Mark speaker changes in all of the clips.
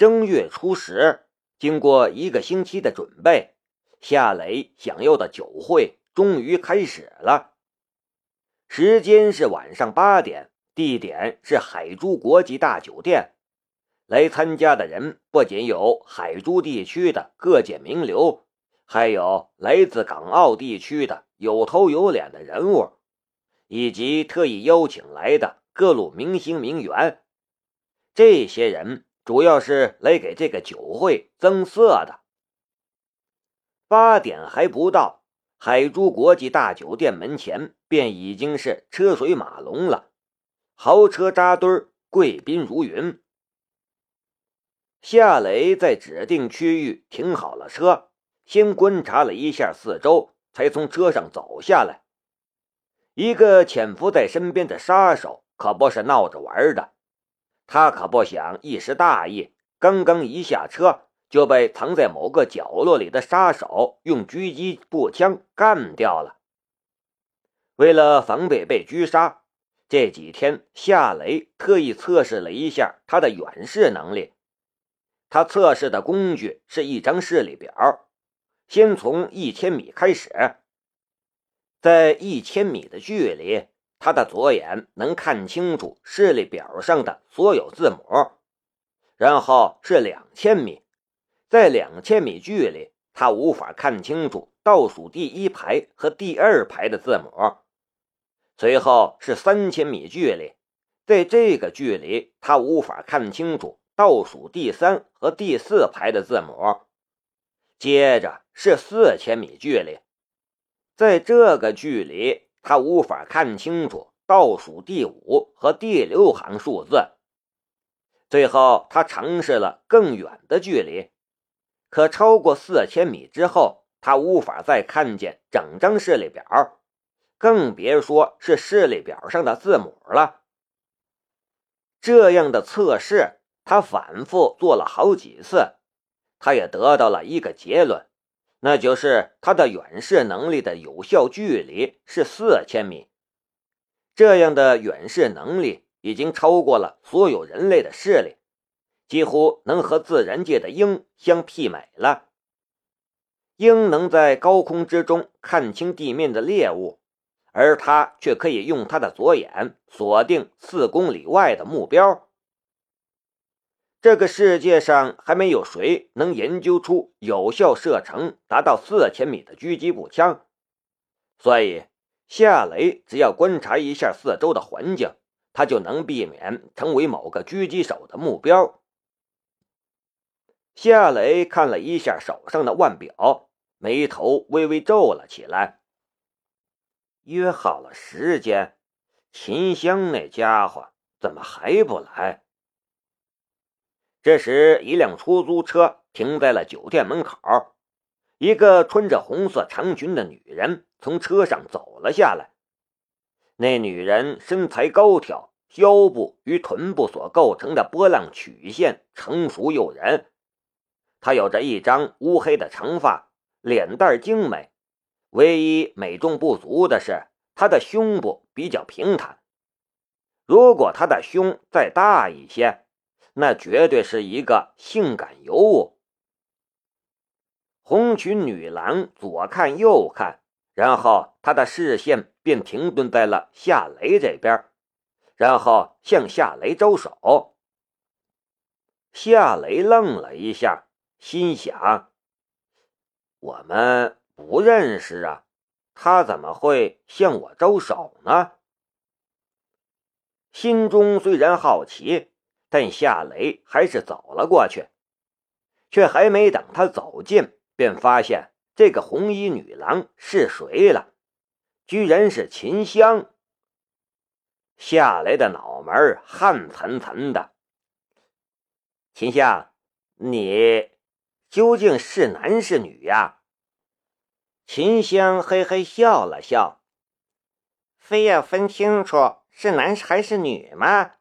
Speaker 1: 正月初十，经过一个星期的准备，夏雷想要的酒会终于开始了。时间是晚上八点，地点是海珠国际大酒店。来参加的人不仅有海珠地区的各界名流，还有来自港澳地区的有头有脸的人物，以及特意邀请来的各路明星名媛。这些人。主要是来给这个酒会增色的。八点还不到，海珠国际大酒店门前便已经是车水马龙了，豪车扎堆，贵宾如云。夏雷在指定区域停好了车，先观察了一下四周，才从车上走下来。一个潜伏在身边的杀手可不是闹着玩的。他可不想一时大意，刚刚一下车就被藏在某个角落里的杀手用狙击步枪干掉了。为了防备被狙杀，这几天夏雷特意测试了一下他的远视能力。他测试的工具是一张视力表，先从一千米开始，在一千米的距离。他的左眼能看清楚视力表上的所有字母，然后是两千米，在两千米距离，他无法看清楚倒数第一排和第二排的字母。随后是三千米距离，在这个距离，他无法看清楚倒数第三和第四排的字母。接着是四千米距离，在这个距离。他无法看清楚倒数第五和第六行数字。最后，他尝试了更远的距离，可超过四千米之后，他无法再看见整张视力表，更别说是视力表上的字母了。这样的测试，他反复做了好几次，他也得到了一个结论。那就是它的远视能力的有效距离是四千米，这样的远视能力已经超过了所有人类的视力，几乎能和自然界的鹰相媲美了。鹰能在高空之中看清地面的猎物，而它却可以用它的左眼锁定四公里外的目标。这个世界上还没有谁能研究出有效射程达到四千米的狙击步枪，所以夏雷只要观察一下四周的环境，他就能避免成为某个狙击手的目标。夏雷看了一下手上的腕表，眉头微微皱了起来。约好了时间，秦香那家伙怎么还不来？这时，一辆出租车停在了酒店门口。一个穿着红色长裙的女人从车上走了下来。那女人身材高挑，腰部与臀部所构成的波浪曲线成熟诱人。她有着一张乌黑的长发，脸蛋精美。唯一美中不足的是，她的胸部比较平坦。如果她的胸再大一些，那绝对是一个性感尤物。红裙女郎左看右看，然后她的视线便停顿在了夏雷这边，然后向夏雷招手。夏雷愣了一下，心想：我们不认识啊，他怎么会向我招手呢？心中虽然好奇。但夏雷还是走了过去，却还没等他走近，便发现这个红衣女郎是谁了，居然是秦香。夏雷的脑门汗涔涔的。秦香，你究竟是男是女呀？秦香嘿嘿笑了笑，非要分清楚是男还是女吗？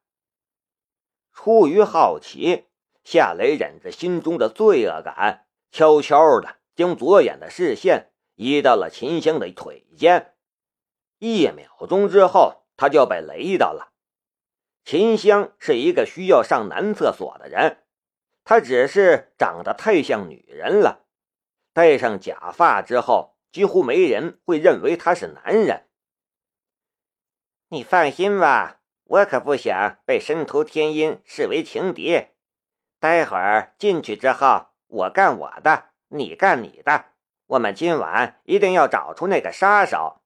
Speaker 1: 出于好奇，夏雷忍着心中的罪恶感，悄悄地将左眼的视线移到了秦香的腿间。一秒钟之后，他就被雷到了。秦香是一个需要上男厕所的人，他只是长得太像女人了，戴上假发之后，几乎没人会认为他是男人。
Speaker 2: 你放心吧，我可不想被申屠天音视为情敌。待会儿进去之后，我干我的，你干你的，我们今晚一定要找出那个杀手。”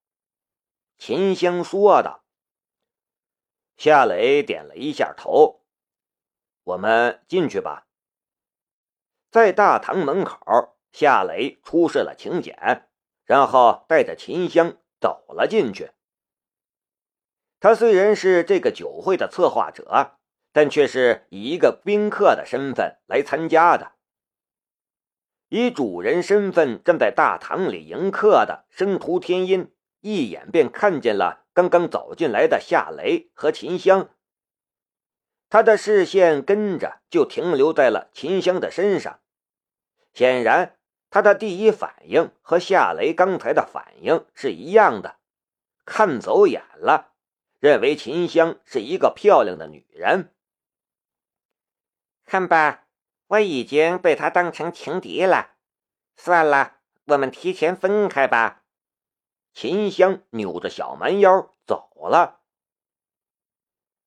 Speaker 1: 秦香说道。夏雷点了一下头：“我们进去吧。”在大堂门口，夏雷出示了请柬，然后带着秦香走了进去。他虽然是这个酒会的策划者，但却是以一个宾客的身份来参加的。以主人身份站在大堂里迎客的申屠天音，一眼便看见了刚刚走进来的夏雷和秦香。他的视线跟着就停留在了秦香的身上，显然他的第一反应和夏雷刚才的反应是一样的，看走眼了。认为秦香是一个漂亮的女人，
Speaker 2: 看吧，我已经被他当成情敌了。算了，我们提前分开吧。
Speaker 1: 秦香扭着小蛮腰走了。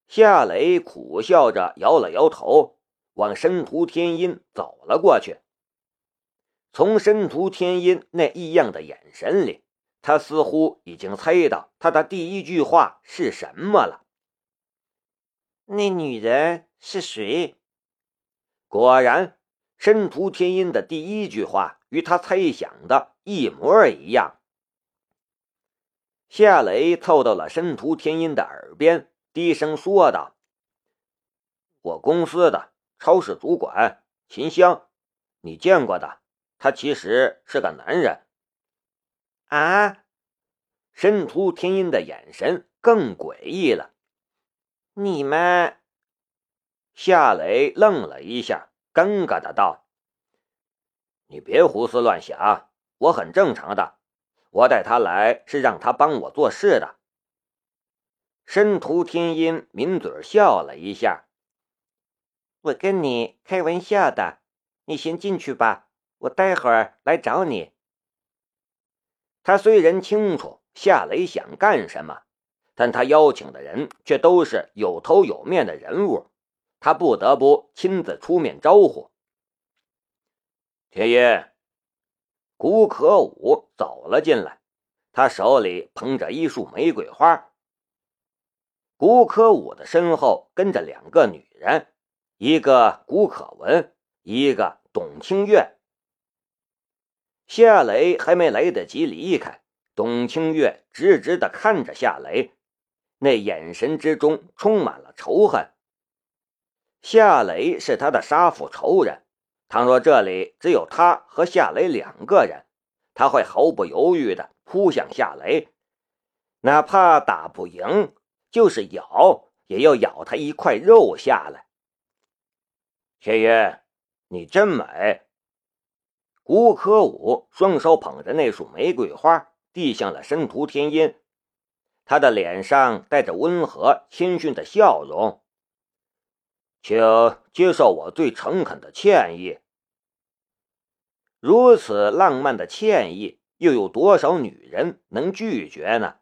Speaker 1: 夏雷苦笑着摇了摇头，往申屠天音走了过去。从申屠天音那异样的眼神里。他似乎已经猜到他的第一句话是什么了。
Speaker 2: 那女人是谁？
Speaker 1: 果然，申屠天音的第一句话与他猜想的一模一样。夏雷凑到了申屠天音的耳边，低声说道：“我公司的超市主管秦香，你见过的。他其实是个男人。”
Speaker 2: 啊！
Speaker 1: 申屠天音的眼神更诡异了。
Speaker 2: 你们？
Speaker 1: 夏雷愣了一下，尴尬的道：“你别胡思乱想，我很正常的。我带他来是让他帮我做事的。”申屠天音抿嘴笑了一下：“
Speaker 2: 我跟你开玩笑的，你先进去吧，我待会儿来找你。”
Speaker 1: 他虽然清楚夏雷想干什么，但他邀请的人却都是有头有面的人物，他不得不亲自出面招呼。天爷，古可武走了进来，他手里捧着一束玫瑰花。古可武的身后跟着两个女人，一个古可文，一个董清月。夏雷还没来得及离开，董清月直直的看着夏雷，那眼神之中充满了仇恨。夏雷是他的杀父仇人，倘若这里只有他和夏雷两个人，他会毫不犹豫的扑向夏雷，哪怕打不赢，就是咬也要咬他一块肉下来。天爷，你真美。吴科武双手捧着那束玫瑰花，递向了申屠天音。他的脸上带着温和谦逊的笑容，请接受我最诚恳的歉意。如此浪漫的歉意，又有多少女人能拒绝呢？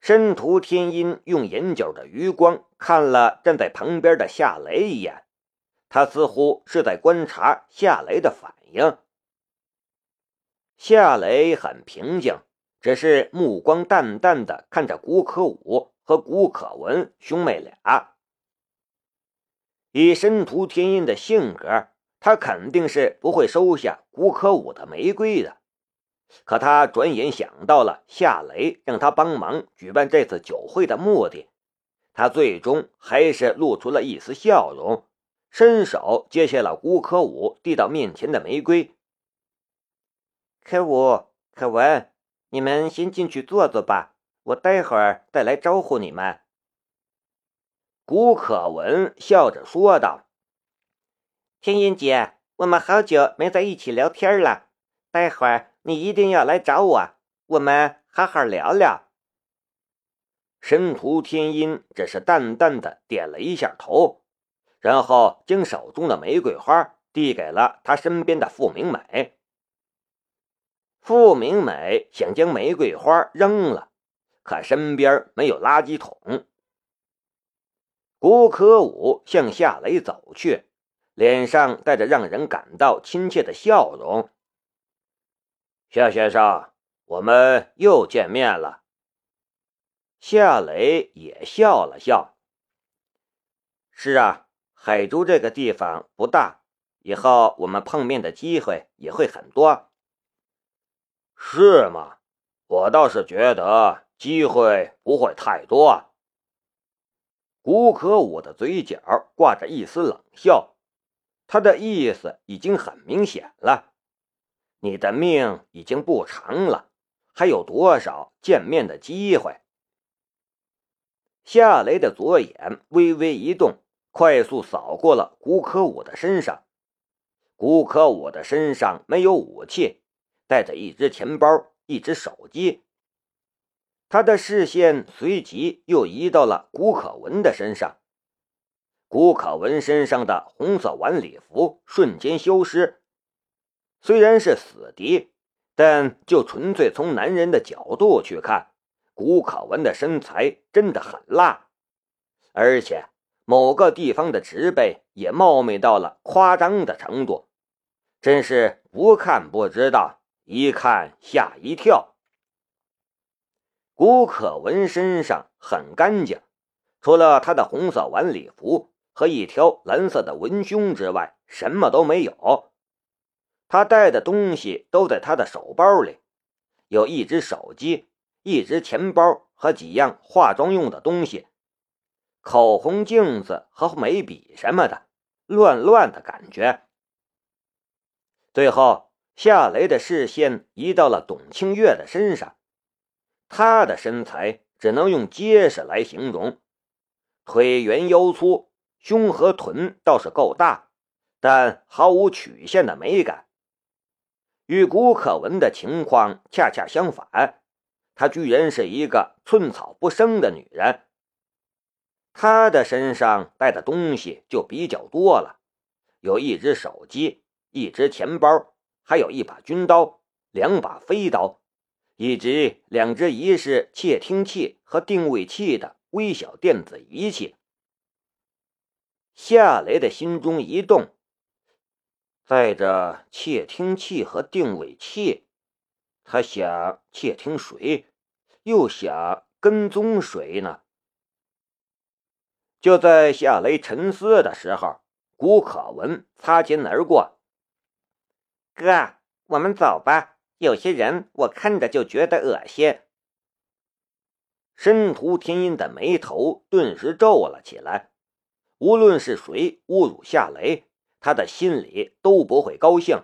Speaker 1: 申屠天音用眼角的余光看了站在旁边的夏雷一眼。他似乎是在观察夏雷的反应。夏雷很平静，只是目光淡淡的看着古可武和古可文兄妹俩。以申屠天音的性格，他肯定是不会收下古可武的玫瑰的。可他转眼想到了夏雷让他帮忙举办这次酒会的目的，他最终还是露出了一丝笑容。伸手接下了吴可武递到面前的玫瑰。
Speaker 2: 可武、可文，你们先进去坐坐吧，我待会儿再来招呼你们。
Speaker 1: 古可文笑着说道：“
Speaker 2: 天音姐，我们好久没在一起聊天了，待会儿你一定要来找我，我们好好聊聊。”
Speaker 1: 申屠天音只是淡淡的点了一下头。然后将手中的玫瑰花递给了他身边的傅明美。傅明美想将玫瑰花扔了，可身边没有垃圾桶。古可武向夏雷走去，脸上带着让人感到亲切的笑容。夏先生，我们又见面了。夏雷也笑了笑。是啊，海珠这个地方不大，以后我们碰面的机会也会很多。是吗？我倒是觉得机会不会太多。古可武的嘴角挂着一丝冷笑，他的意思已经很明显了：你的命已经不长了，还有多少见面的机会？夏雷的左眼微微一动，快速扫过了古可武的身上。古可武的身上没有武器。带着一只钱包，一只手机。他的视线随即又移到了古可文的身上。古可文身上的红色晚礼服瞬间消失。虽然是死敌，但就纯粹从男人的角度去看，古可文的身材真的很辣，而且某个地方的植被也茂密到了夸张的程度，真是不看不知道。一看吓一跳，古可文身上很干净，除了他的红色晚礼服和一条蓝色的文胸之外，什么都没有。他带的东西都在他的手包里，有一只手机、一只钱包和几样化妆用的东西，口红、镜子和眉笔什么的，乱乱的感觉。最后。夏雷的视线移到了董清月的身上，她的身材只能用结实来形容，腿圆腰粗，胸和臀倒是够大，但毫无曲线的美感。与古可文的情况恰恰相反，她居然是一个寸草不生的女人。他的身上带的东西就比较多了，有一只手机，一只钱包。还有一把军刀，两把飞刀，以及两只疑似窃听器和定位器的微小电子仪器。夏雷的心中一动，带着窃听器和定位器，他想窃听谁，又想跟踪谁呢？就在夏雷沉思的时候，古可文擦肩而过。
Speaker 2: 哥，我们走吧。有些人我看着就觉得恶心。
Speaker 1: 申屠天音的眉头顿时皱了起来。无论是谁侮辱夏雷，他的心里都不会高兴。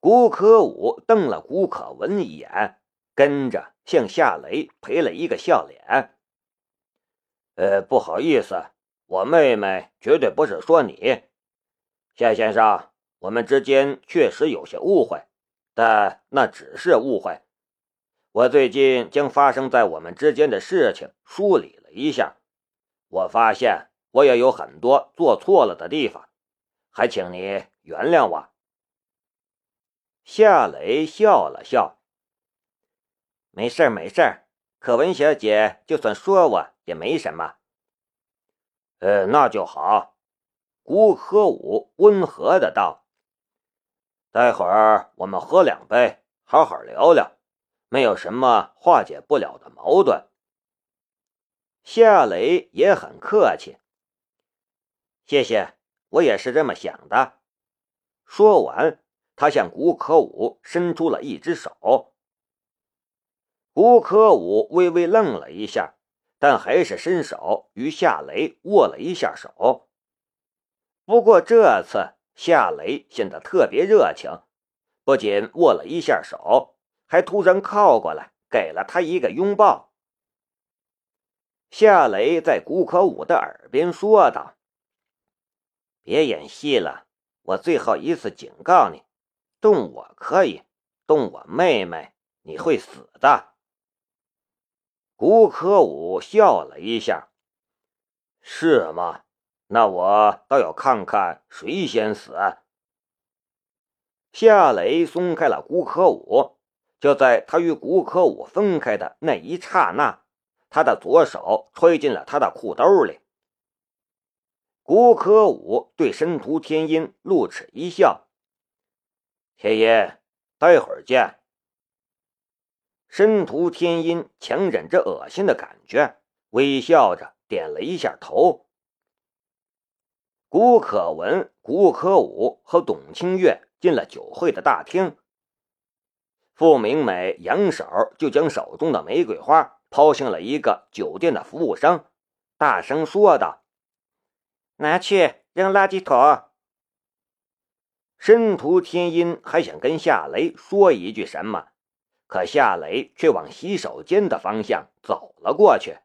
Speaker 1: 古可武瞪了古可文一眼，跟着向夏雷赔了一个笑脸。呃，不好意思，我妹妹绝对不是说你，夏先生。我们之间确实有些误会，但那只是误会。我最近将发生在我们之间的事情梳理了一下，我发现我也有很多做错了的地方，还请你原谅我。
Speaker 2: 夏雷笑了笑：“没事儿，没事儿。可文小姐就算说我也没什么。”
Speaker 1: 呃，那就好。”古可武温和的道。待会儿我们喝两杯，好好聊聊，没有什么化解不了的矛盾。
Speaker 2: 夏雷也很客气，谢谢，我也是这么想的。
Speaker 1: 说完，他向古可武伸出了一只手。古可武微微愣了一下，但还是伸手与夏雷握了一下手。不过这次。夏雷显得特别热情，不仅握了一下手，还突然靠过来给了他一个拥抱。夏雷在古可武的耳边说道：“别演戏了，我最后一次警告你，动我可以，动我妹妹你会死的。”古可武笑了一下：“是吗？那我倒要看看谁先死。夏雷松开了古可武，就在他与古可武分开的那一刹那，他的左手揣进了他的裤兜里。古可武对申屠天音露齿一笑：“天音，待会儿见。”申屠天音强忍着恶心的感觉，微笑着点了一下头。古可文、古可武和董清月进了酒会的大厅。傅明美扬手就将手中的玫瑰花抛向了一个酒店的服务生，大声说道：“
Speaker 2: 拿去扔垃圾桶。”
Speaker 1: 申屠天音还想跟夏雷说一句什么。可夏雷却往洗手间的方向走了过去。